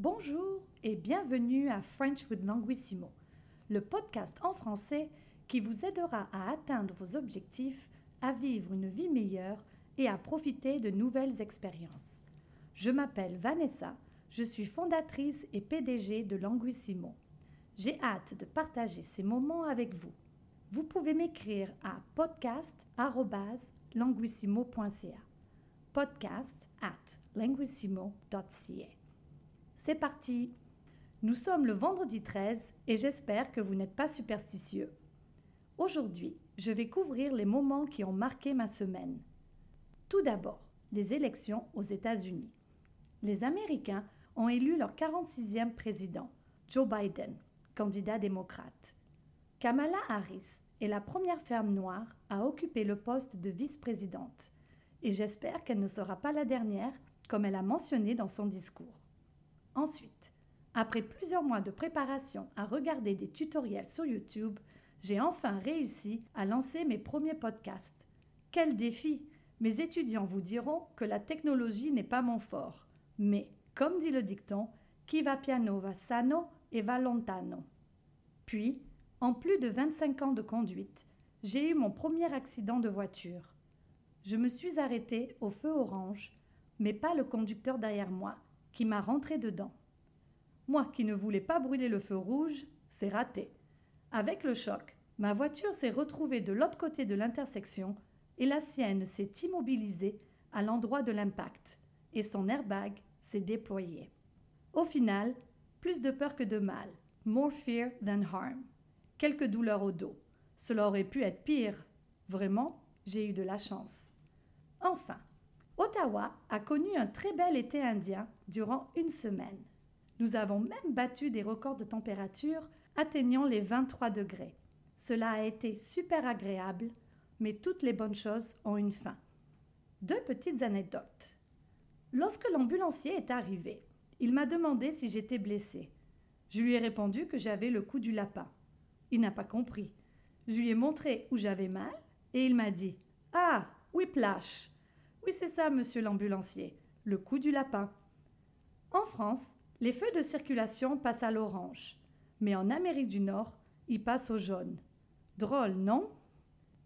Bonjour et bienvenue à French with Languissimo, le podcast en français qui vous aidera à atteindre vos objectifs, à vivre une vie meilleure et à profiter de nouvelles expériences. Je m'appelle Vanessa, je suis fondatrice et PDG de Languissimo. J'ai hâte de partager ces moments avec vous. Vous pouvez m'écrire à podcast.languissimo.ca podcast at linguissimo.ca. C'est parti Nous sommes le vendredi 13 et j'espère que vous n'êtes pas superstitieux. Aujourd'hui, je vais couvrir les moments qui ont marqué ma semaine. Tout d'abord, les élections aux États-Unis. Les Américains ont élu leur 46e président, Joe Biden, candidat démocrate. Kamala Harris est la première femme noire à occuper le poste de vice-présidente et j'espère qu'elle ne sera pas la dernière, comme elle a mentionné dans son discours. Ensuite, après plusieurs mois de préparation à regarder des tutoriels sur YouTube, j'ai enfin réussi à lancer mes premiers podcasts. Quel défi Mes étudiants vous diront que la technologie n'est pas mon fort. Mais, comme dit le dicton, qui va piano va sano et va lontano. Puis, en plus de 25 ans de conduite, j'ai eu mon premier accident de voiture. Je me suis arrêtée au feu orange, mais pas le conducteur derrière moi, qui m'a rentré dedans. Moi qui ne voulais pas brûler le feu rouge, c'est raté. Avec le choc, ma voiture s'est retrouvée de l'autre côté de l'intersection et la sienne s'est immobilisée à l'endroit de l'impact et son airbag s'est déployé. Au final, plus de peur que de mal. More fear than harm. Quelques douleurs au dos. Cela aurait pu être pire. Vraiment, j'ai eu de la chance. Enfin, Ottawa a connu un très bel été indien durant une semaine. Nous avons même battu des records de température atteignant les 23 degrés. Cela a été super agréable, mais toutes les bonnes choses ont une fin. Deux petites anecdotes. Lorsque l'ambulancier est arrivé, il m'a demandé si j'étais blessée. Je lui ai répondu que j'avais le coup du lapin. Il n'a pas compris. Je lui ai montré où j'avais mal et il m'a dit Ah, whiplash. Oui, c'est ça, monsieur l'ambulancier, le coup du lapin. En France, les feux de circulation passent à l'orange, mais en Amérique du Nord, ils passent au jaune. Drôle, non?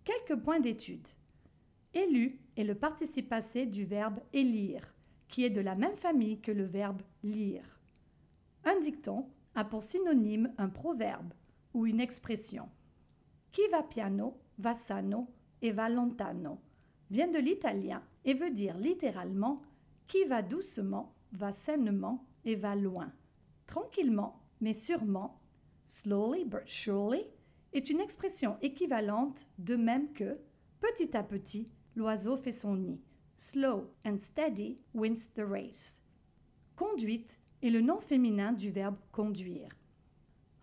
Quelques points d'étude. Élu est le participe passé du verbe élire, qui est de la même famille que le verbe lire. Un dicton a pour synonyme un proverbe ou une expression. Qui va piano, va sano et va lontano vient de l'italien et veut dire littéralement qui va doucement, va sainement et va loin. Tranquillement, mais sûrement, slowly but surely, est une expression équivalente de même que petit à petit, l'oiseau fait son nid. Slow and steady wins the race. Conduite est le nom féminin du verbe conduire.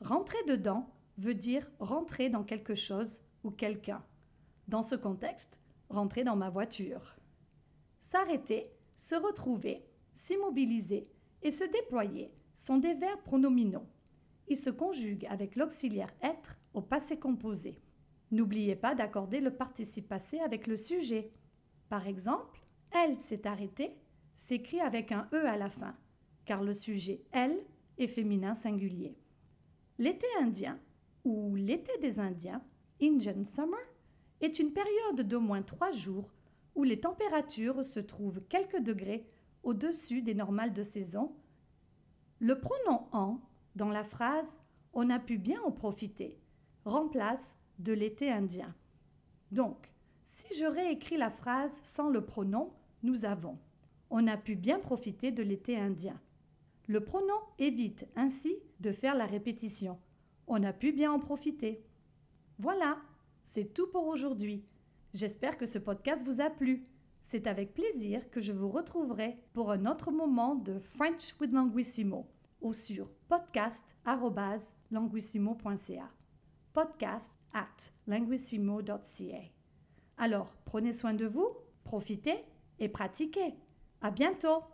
Rentrer dedans veut dire rentrer dans quelque chose ou quelqu'un. Dans ce contexte, rentrer dans ma voiture. S'arrêter, se retrouver, s'immobiliser et se déployer sont des verbes pronominaux. Ils se conjuguent avec l'auxiliaire être au passé composé. N'oubliez pas d'accorder le participe passé avec le sujet. Par exemple, elle s'est arrêtée s'écrit avec un E à la fin, car le sujet elle est féminin singulier. L'été indien ou l'été des Indiens, Indian Summer, est une période d'au moins trois jours où les températures se trouvent quelques degrés au-dessus des normales de saison. Le pronom en dans la phrase On a pu bien en profiter remplace de l'été indien. Donc, si je réécris la phrase sans le pronom, nous avons On a pu bien profiter de l'été indien. Le pronom évite ainsi de faire la répétition. On a pu bien en profiter. Voilà, c'est tout pour aujourd'hui. J'espère que ce podcast vous a plu. C'est avec plaisir que je vous retrouverai pour un autre moment de French with Languissimo ou sur podcast.languissimo.ca. Podcast at languissimo.ca. Alors, prenez soin de vous, profitez et pratiquez. À bientôt!